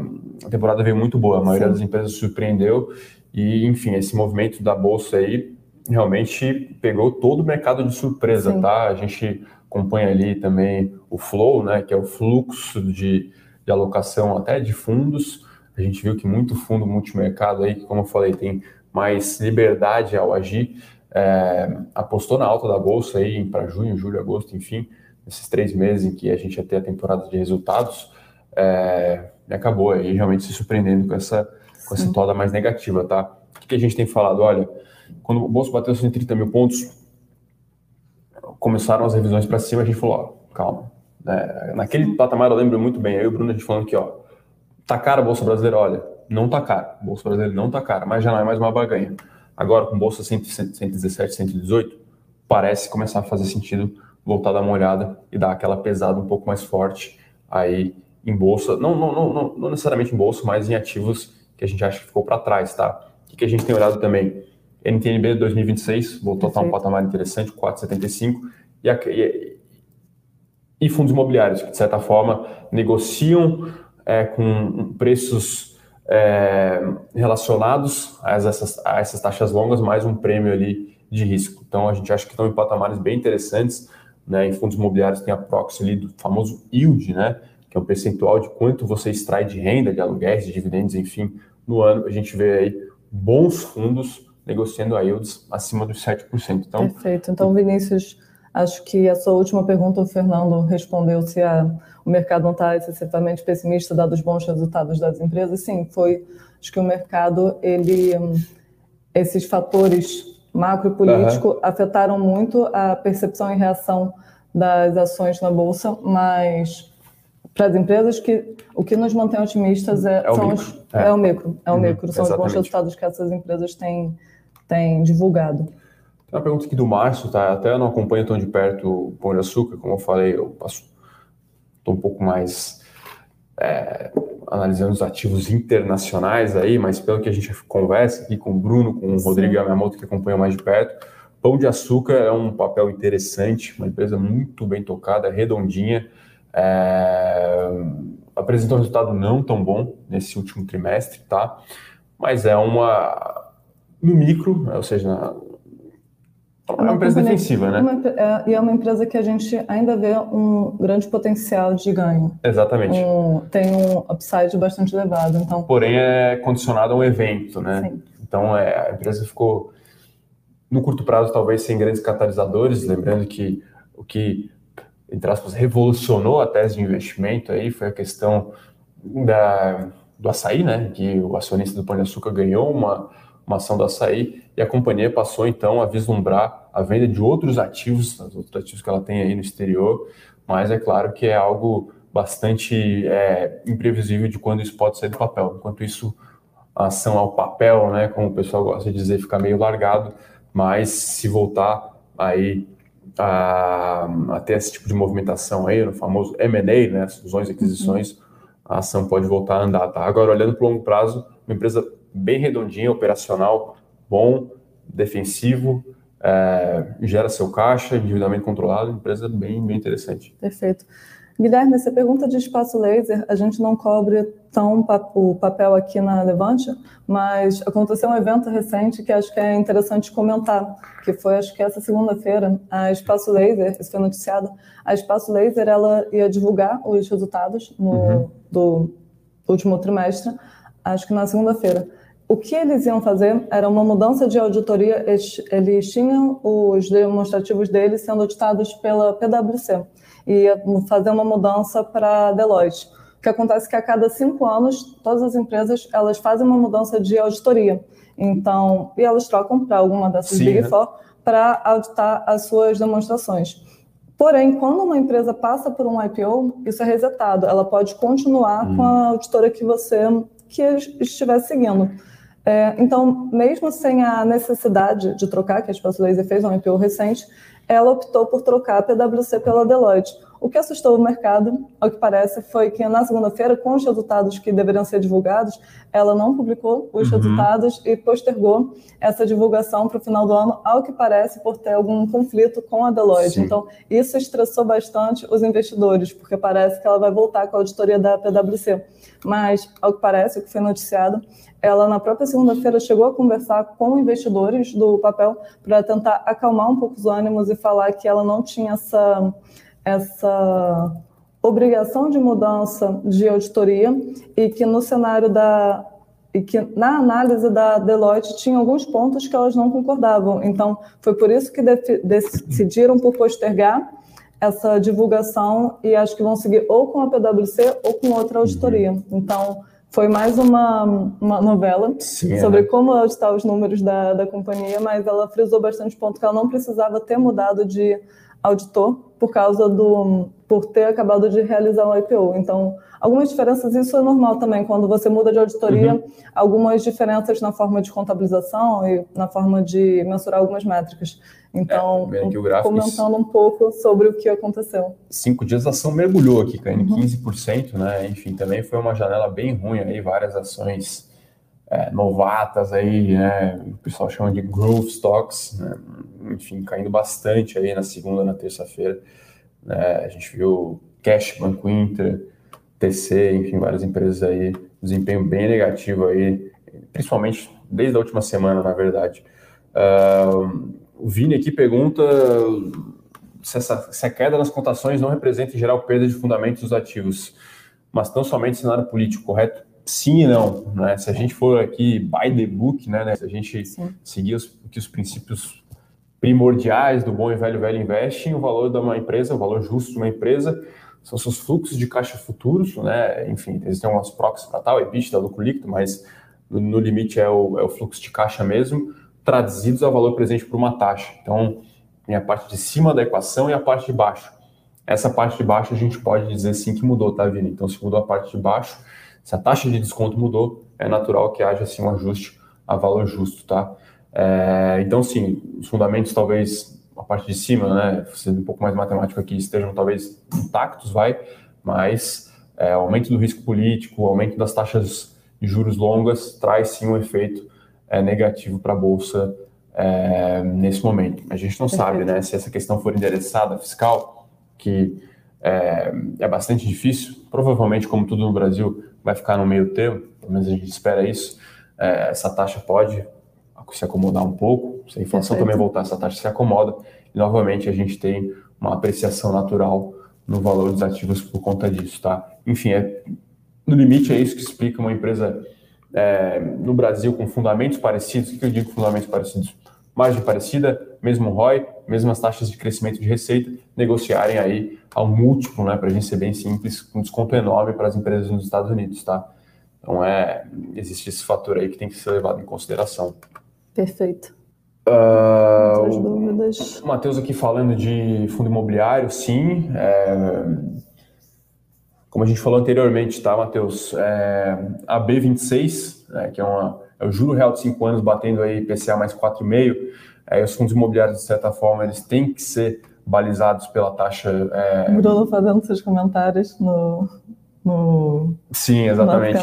temporada veio muito boa, a maioria Sim. das empresas surpreendeu e, enfim, esse movimento da Bolsa aí realmente pegou todo o mercado de surpresa, Sim. tá? A gente acompanha ali também o flow, né, que é o fluxo de, de alocação até de fundos. A gente viu que muito fundo multimercado aí, que como eu falei, tem mais liberdade ao agir, é, apostou na alta da bolsa aí para junho, julho, agosto, enfim, esses três meses em que a gente ia ter a temporada de resultados, é, e acabou aí realmente se surpreendendo com essa, com essa toda mais negativa, tá? O que, que a gente tem falado? Olha, quando o bolso bateu 130 mil pontos, começaram as revisões para cima, a gente falou, ó, calma. É, naquele patamar eu lembro muito bem, eu e o Bruno a gente falando que, ó, tá cara a Bolsa Brasileira? Olha, não tá cara. Bolsa Brasileira não tá cara, mas já não é mais uma baganha. Agora, com Bolsa 117, 118, parece começar a fazer sentido voltar a dar uma olhada e dar aquela pesada um pouco mais forte aí em Bolsa. Não, não, não, não necessariamente em Bolsa, mas em ativos que a gente acha que ficou para trás, tá? O que a gente tem olhado também? NTNB 2026 voltou Perfeito. a estar um patamar interessante, 4,75, e, e, e, fundos imobiliários, que de certa forma negociam é, com preços é, relacionados a essas, a essas taxas longas, mais um prêmio ali de risco. Então a gente acha que estão em patamares bem interessantes. Né, em fundos imobiliários tem a proxy ali do famoso yield, né, que é um percentual de quanto você extrai de renda, de aluguéis, de dividendos, enfim, no ano. A gente vê aí bons fundos negociando a yields acima dos 7%. Então,
Perfeito. Então, Vinícius, acho que a sua última pergunta, o Fernando respondeu se a, o mercado não está excessivamente pessimista, dados os bons resultados das empresas. Sim, foi. Acho que o mercado, ele, esses fatores macro e político uhum. afetaram muito a percepção e reação das ações na bolsa, mas para as empresas que o que nos mantém otimistas é, é, o, micro. Os, é. é o micro, é o uhum. micro, são Exatamente. os bons resultados que essas empresas têm tem divulgado.
Tem uma pergunta aqui do Márcio, tá? Até eu não acompanho tão de perto o Pão de Açúcar, como eu falei, eu estou um pouco mais é, analisando os ativos internacionais aí, mas pelo que a gente conversa aqui com o Bruno, com o Sim. Rodrigo Yamamoto, que acompanham mais de perto, Pão de Açúcar é um papel interessante, uma empresa muito bem tocada, redondinha. É... Apresentou um resultado não tão bom nesse último trimestre, tá? Mas é uma. No micro, ou seja, é uma empresa defensiva, né?
Uma, é, e é uma empresa que a gente ainda vê um grande potencial de ganho.
Exatamente.
Um, tem um upside bastante elevado. Então...
Porém, é condicionado a um evento, né? Sim. Então, é, a empresa ficou, no curto prazo, talvez sem grandes catalisadores. Lembrando que o que, entre aspas, revolucionou a tese de investimento aí foi a questão da, do açaí, né? Que o acionista do Pão de Açúcar ganhou uma uma ação do açaí, e a companhia passou então a vislumbrar a venda de outros ativos, os outros ativos que ela tem aí no exterior, mas é claro que é algo bastante é, imprevisível de quando isso pode sair do papel. Enquanto isso, a ação ao papel, né, como o pessoal gosta de dizer, fica meio largado, mas se voltar aí a, a ter esse tipo de movimentação aí, no famoso M&A, né, fusões e aquisições, uhum. a ação pode voltar a andar, tá? Agora, olhando para o longo prazo, uma empresa bem redondinha, operacional, bom, defensivo, é, gera seu caixa, endividamento controlado, empresa bem, bem interessante.
Perfeito. Guilherme, essa pergunta de espaço laser, a gente não cobre tão o papel aqui na Levante, mas aconteceu um evento recente que acho que é interessante comentar, que foi, acho que essa segunda-feira, a Espaço Laser, isso foi noticiado, a Espaço Laser, ela ia divulgar os resultados no, uhum. do último trimestre, acho que na segunda-feira. O que eles iam fazer era uma mudança de auditoria. Eles, tinham os demonstrativos deles sendo auditados pela PwC e ia fazer uma mudança para Deloitte. O que acontece é que a cada cinco anos todas as empresas elas fazem uma mudança de auditoria. Então, e elas trocam para alguma dessas Sim, Big né? Four para auditar as suas demonstrações. Porém, quando uma empresa passa por um IPO, isso é resetado. Ela pode continuar hum. com a auditora que você que estiver seguindo. É, então, mesmo sem a necessidade de trocar, que a Espaço Laser fez um IPO recente, ela optou por trocar a PwC pela Deloitte. O que assustou o mercado, ao que parece, foi que na segunda-feira, com os resultados que deveriam ser divulgados, ela não publicou os uhum. resultados e postergou essa divulgação para o final do ano, ao que parece por ter algum conflito com a Deloitte. Sim. Então, isso estressou bastante os investidores, porque parece que ela vai voltar com a auditoria da PwC. Mas, ao que parece, o que foi noticiado, ela na própria segunda-feira chegou a conversar com investidores do papel para tentar acalmar um pouco os ânimos e falar que ela não tinha essa, essa obrigação de mudança de auditoria e que no cenário da e que na análise da Deloitte tinha alguns pontos que elas não concordavam. Então, foi por isso que decidiram por postergar essa divulgação e acho que vão seguir ou com a PwC ou com outra auditoria. Uhum. Então, foi mais uma, uma novela Sim, sobre é. como auditar os números da, da companhia, mas ela frisou bastante ponto que ela não precisava ter mudado de auditor por causa do por ter acabado de realizar um IPO. Então, algumas diferenças, isso é normal também, quando você muda de auditoria, uhum. algumas diferenças na forma de contabilização e na forma de mensurar algumas métricas. Então, é, comentando um pouco sobre o que aconteceu.
Cinco dias a ação mergulhou aqui, caindo uhum. 15%, né? Enfim, também foi uma janela bem ruim aí, várias ações é, novatas aí, né? O pessoal chama de growth stocks, né? enfim, caindo bastante aí na segunda, na terça-feira. Né? A gente viu Cash, Banco Inter, TC, enfim, várias empresas aí, desempenho bem negativo aí, principalmente desde a última semana, na verdade. Uh, o Vini aqui pergunta se, essa, se a queda nas cotações não representa em geral perda de fundamentos dos ativos, mas tão somente cenário político, correto? Sim e não, né? Se a gente for aqui by the book, né? né? Se a gente sim. seguir os, que os princípios primordiais do bom e velho velho investing, o valor de uma empresa, o valor justo de uma empresa são seus fluxos de caixa futuros, né? Enfim, existem algumas proxies para tal, EBITDA, lucro líquido, mas no, no limite é o, é o, fluxo de caixa mesmo, traduzidos ao valor presente por uma taxa. Então, tem a parte de cima da equação e a parte de baixo. Essa parte de baixo a gente pode dizer sim que mudou, tá, Vini? Então, se mudou a parte de baixo, se a taxa de desconto mudou, é natural que haja assim um ajuste a valor justo, tá? É, então, sim, os fundamentos talvez a parte de cima, né, sendo um pouco mais matemático aqui, estejam talvez intactos, vai, mas é, aumento do risco político, aumento das taxas de juros longas traz sim um efeito é, negativo para a bolsa é, nesse momento. A gente não Perfeito. sabe, né, se essa questão for endereçada fiscal, que é, é, bastante difícil, provavelmente, como tudo no Brasil, vai ficar no meio termo, pelo menos a gente espera isso. É, essa taxa pode se acomodar um pouco, se a inflação Perfeito. também voltar, essa taxa se acomoda, e novamente a gente tem uma apreciação natural no valor dos ativos por conta disso, tá? Enfim, é, no limite é isso que explica uma empresa é, no Brasil com fundamentos parecidos. O que eu digo fundamentos parecidos? Margem parecida, mesmo ROI, mesmas taxas de crescimento de receita, negociarem aí ao múltiplo, né, para a gente ser bem simples, com desconto enorme para as empresas nos Estados Unidos, tá? Então, é, existe esse fator aí que tem que ser levado em consideração.
Perfeito.
Uh, dúvidas. O Matheus aqui falando de fundo imobiliário, sim. É, como a gente falou anteriormente, tá, Matheus? É, a B26, né, que é, uma, é o juro real de 5 anos batendo aí IPCA mais 4,5, é, os fundos imobiliários, de certa forma, eles têm que ser balizados pela taxa. É...
Bruno fazendo seus comentários no. no
Sim, exatamente.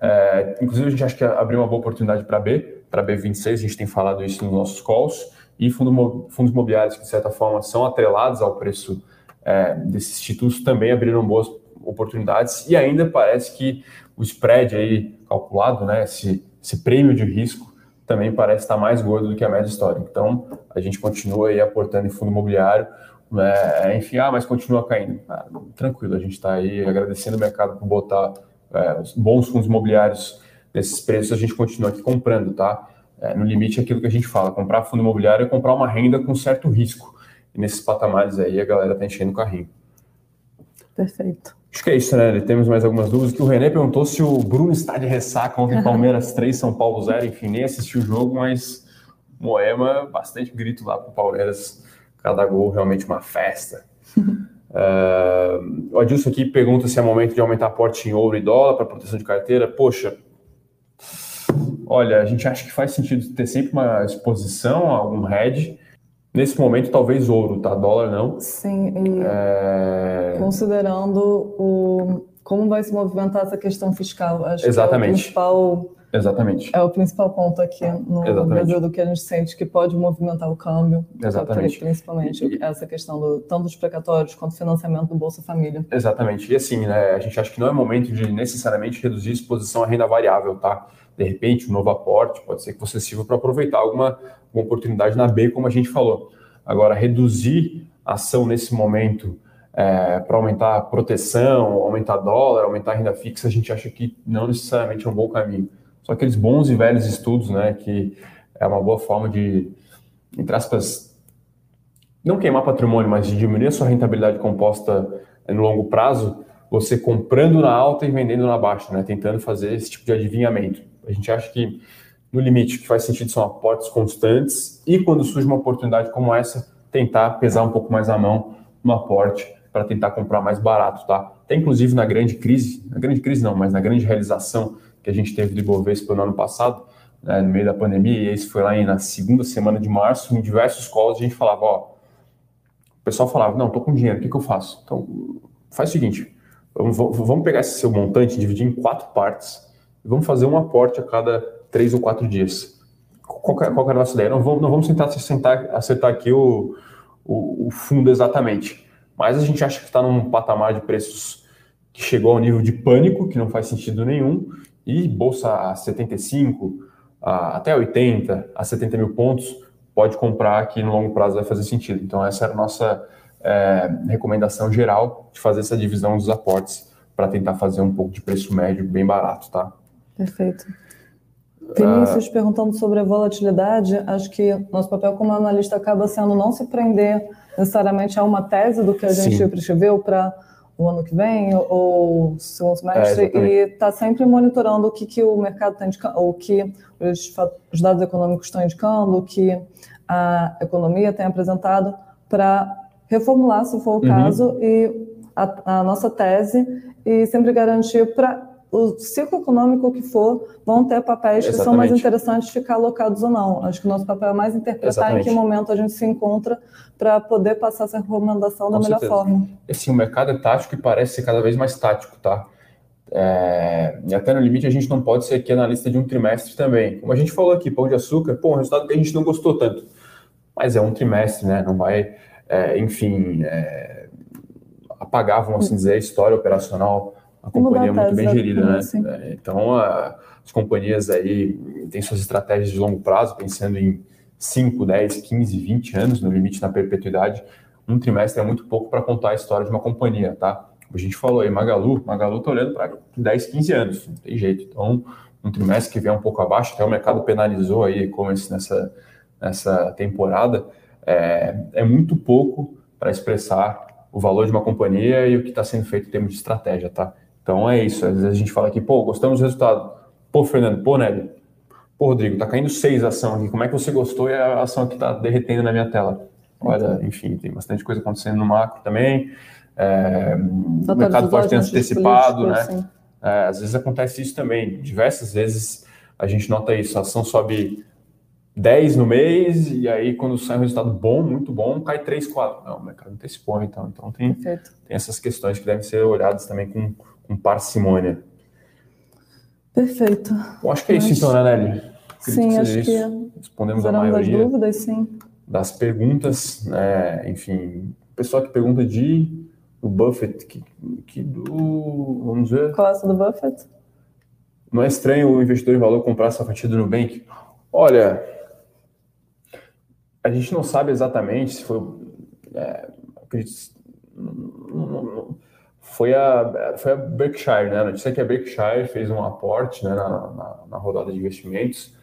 É, inclusive, a gente acha que abriu uma boa oportunidade para B, para B26, a gente tem falado isso nos nossos calls, e fundo, fundos imobiliários que, de certa forma, são atrelados ao preço é, desses títulos também abriram boas oportunidades, e ainda parece que o spread aí calculado, né, esse, esse prêmio de risco, também parece estar mais gordo do que a média histórica. Então, a gente continua aí aportando em fundo imobiliário, né, enfim, ah, mas continua caindo. Ah, tranquilo, a gente está aí agradecendo o mercado por botar é, bons fundos imobiliários nesses preços a gente continua aqui comprando, tá? É, no limite é aquilo que a gente fala, comprar fundo imobiliário é comprar uma renda com certo risco. E nesses patamares aí a galera tá enchendo o carrinho.
Perfeito.
Acho que é isso, né? Temos mais algumas dúvidas. Que o René perguntou se o Bruno está de ressaca ontem, Palmeiras 3, São Paulo 0. Enfim, nem assisti o jogo, mas Moema, bastante grito lá pro Palmeiras. Cada gol realmente uma festa. uh, o Adilson aqui pergunta se é momento de aumentar aporte em ouro e dólar para proteção de carteira. Poxa, Olha, a gente acha que faz sentido ter sempre uma exposição a algum hedge. Nesse momento, talvez ouro, tá? Dólar não.
Sim, e é... considerando o, como vai se movimentar essa questão fiscal. Acho
Exatamente.
Que é o principal.
Exatamente.
É o principal ponto aqui no Exatamente. Brasil do que a gente sente que pode movimentar o câmbio.
Exatamente.
Principalmente e... essa questão do, tanto dos precatórios quanto do financiamento do Bolsa Família.
Exatamente. E assim, né, a gente acha que não é momento de necessariamente reduzir a exposição à renda variável, tá? de repente, um novo aporte, pode ser que você sirva para aproveitar alguma, alguma oportunidade na B, como a gente falou. Agora, reduzir a ação nesse momento é, para aumentar a proteção, aumentar dólar, aumentar a renda fixa, a gente acha que não necessariamente é um bom caminho. São aqueles bons e velhos estudos, né, que é uma boa forma de, entre aspas, não queimar patrimônio, mas de diminuir a sua rentabilidade composta no longo prazo, você comprando na alta e vendendo na baixa, né, tentando fazer esse tipo de adivinhamento. A gente acha que, no limite, que faz sentido são aportes constantes e, quando surge uma oportunidade como essa, tentar pesar um pouco mais a mão no aporte para tentar comprar mais barato, tá? Até inclusive na grande crise, na grande crise não, mas na grande realização que a gente teve do Ibovespa no ano passado, né, no meio da pandemia, e esse foi lá na segunda semana de março, em diversos calls a gente falava, ó, o pessoal falava, não, tô com dinheiro, o que, que eu faço? Então, faz o seguinte, vamos, vamos pegar esse seu montante, dividir em quatro partes, vamos fazer um aporte a cada três ou quatro dias. Qual, qual é a nossa ideia? Não vamos, não vamos tentar acertar, aqui o, o, o, fundo exatamente, mas a gente acha que está num patamar de preços que chegou ao nível de pânico, que não faz sentido nenhum, e bolsa a 75, a, até 80, a 70 mil pontos, pode comprar que no longo prazo vai fazer sentido. Então, essa era a nossa é, recomendação geral de fazer essa divisão dos aportes para tentar fazer um pouco de preço médio bem barato, tá?
Perfeito. Vinícius, uh, perguntando sobre a volatilidade, acho que nosso papel como analista acaba sendo não se prender necessariamente a uma tese do que a gente prescreveu para o ano que vem ou segundo semestre é, e está sempre monitorando o que, que o mercado está indicando, o que os, os dados econômicos estão indicando, o que a economia tem apresentado para reformular, se for o uhum. caso, e a, a nossa tese e sempre garantir para o ciclo econômico que for, vão ter papéis Exatamente. que são mais interessantes de ficar alocados ou não. Acho que o nosso papel é mais interpretar Exatamente. em que momento a gente se encontra para poder passar essa recomendação Com da melhor certeza. forma.
Assim, o mercado é tático e parece ser cada vez mais tático, tá? É, e até no limite a gente não pode ser aqui analista de um trimestre também. Como a gente falou aqui, pão de açúcar, pô, um resultado que a gente não gostou tanto. Mas é um trimestre, né? Não vai, é, enfim, é, apagar, vamos assim dizer, a história operacional. A companhia é muito bem gerida, né? É, então, a, as companhias aí têm suas estratégias de longo prazo, pensando em 5, 10, 15, 20 anos, no limite na perpetuidade. Um trimestre é muito pouco para contar a história de uma companhia, tá? a gente falou aí, Magalu, Magalu está olhando para 10, 15 anos, não tem jeito. Então, um trimestre que vem um pouco abaixo, até o mercado penalizou aí e-commerce nessa, nessa temporada, é, é muito pouco para expressar o valor de uma companhia e o que está sendo feito em termos de estratégia, tá? Então é isso. Às vezes a gente fala aqui, pô, gostamos do resultado. Pô, Fernando, pô, Nélio, pô, Rodrigo, tá caindo seis ação aqui. Como é que você gostou e a ação aqui tá derretendo na minha tela? Olha, enfim, tem bastante coisa acontecendo no macro também. É, o mercado pode ter antecipado, né? Assim. É, às vezes acontece isso também. Diversas vezes a gente nota isso. A ação sobe 10 no mês e aí quando sai um resultado bom, muito bom, cai 3, 4. Não, o mercado antecipou, então. Então tem, tem essas questões que devem ser olhadas também com, com parcimônia.
Perfeito.
Bom, acho que é isso então, né, Nelly?
Sim, que acho que
respondemos a maioria
das dúvidas, sim.
das perguntas. Né? Enfim, o pessoal que pergunta de do Buffett, que, que do. Vamos ver.
Qual é do Buffett?
Não é estranho o investidor em valor comprar essa fatia do Nubank? Olha, a gente não sabe exatamente se foi. É, acredito, foi a, foi a Berkshire, né? A notícia é que a Berkshire fez um aporte né, na, na, na rodada de investimentos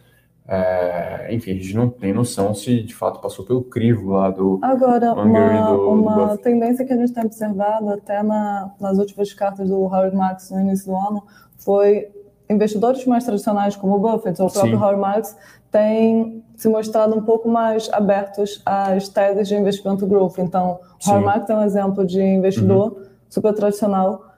é, enfim, a gente não tem noção se de fato passou pelo crivo lá do
Agora, uma, do, uma do tendência que a gente tem observado até na, nas últimas cartas do Howard Marks no início do ano foi investidores mais tradicionais como o Buffett ou o próprio Sim. Howard Marks têm se mostrado um pouco mais abertos às teses de investimento growth. Então, o Howard Marks é um exemplo de investidor uhum. Super tradicional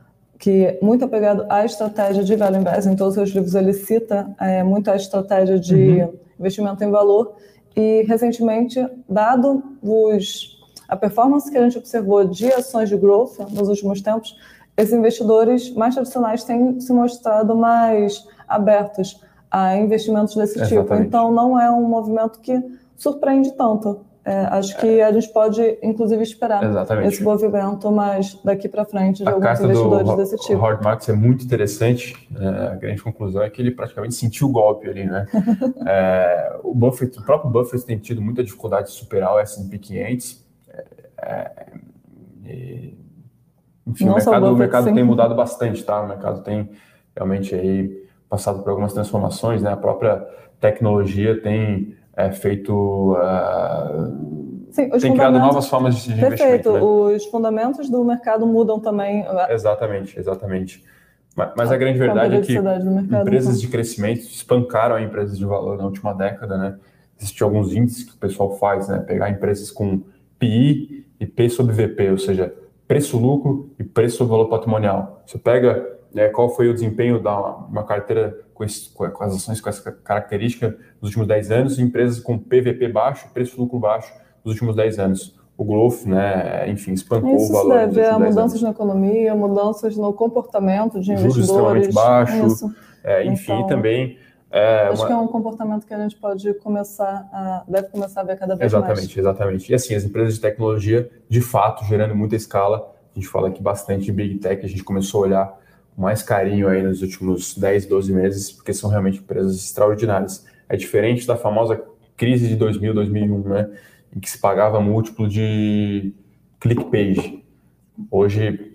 que é muito apegado à estratégia de value investing. Em todos os seus livros ele cita é, muito a estratégia de uhum. investimento em valor. E recentemente, dado os, a performance que a gente observou de ações de growth nos últimos tempos, esses investidores mais tradicionais têm se mostrado mais abertos a investimentos desse tipo. Exatamente. tipo. Então, não é um movimento que surpreende tanto. É, acho que a gente pode, inclusive, esperar Exatamente. esse movimento mais daqui para frente de a alguns investidores do, desse tipo.
O Howard Marks é muito interessante. É, a grande conclusão é que ele praticamente sentiu o golpe ali, né? é, o Buffett, o próprio Buffett tem tido muita dificuldade de superar o S&P 500. É, é, e, enfim, Não o mercado, Buffett, o mercado tem mudado bastante, tá? O mercado tem realmente aí passado por algumas transformações, né? A própria tecnologia tem é, feito. Uh, Sim, tem criado novas formas de
Perfeito.
investimento. Né?
Os fundamentos do mercado mudam também.
Exatamente, exatamente. Mas, mas a, a grande verdade é que mercado, empresas então. de crescimento espancaram a empresas de valor na última década, né? Existem alguns índices que o pessoal faz, né? Pegar empresas com PI e P sobre VP, ou seja, preço-lucro e preço sobre valor patrimonial. Você pega né, qual foi o desempenho da uma carteira com, esse, com, as ações com essa característica nos últimos 10 anos, empresas com PVP baixo, preço-lucro baixo nos últimos 10 anos. O growth, né, enfim, espancou
isso
o valor.
Isso deve a mudanças anos. na economia, mudanças no comportamento de investidores. Juros
extremamente baixo, é, enfim, então, também...
É, acho uma... que é um comportamento que a gente pode começar a, deve começar a ver cada vez
exatamente,
mais.
Exatamente, exatamente. E assim, as empresas de tecnologia, de fato, gerando muita escala, a gente fala aqui bastante de Big Tech, a gente começou a olhar mais carinho aí nos últimos 10, 12 meses, porque são realmente empresas extraordinárias. É diferente da famosa crise de 2000, 2001, né, em que se pagava múltiplo de click page. Hoje,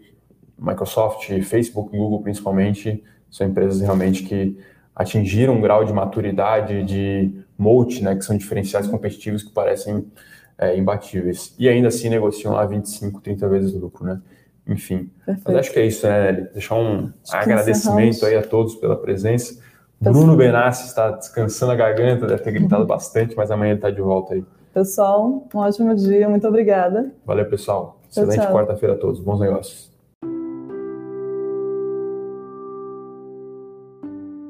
Microsoft, Facebook, Google principalmente, são empresas realmente que atingiram um grau de maturidade, de moat, né, que são diferenciais competitivos que parecem é, imbatíveis. E ainda assim negociam lá 25, 30 vezes o lucro, né? Enfim, Perfeito. mas acho que é isso, né, Nelly? Deixar um acho agradecimento aí a todos pela presença. Bruno Benassi está descansando a garganta, deve ter gritado uhum. bastante, mas amanhã ele está de volta aí.
Pessoal, um ótimo dia, muito obrigada.
Valeu, pessoal. Excelente quarta-feira a todos. Bons negócios.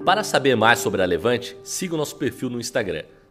Para saber mais sobre a Levante, siga o nosso perfil no Instagram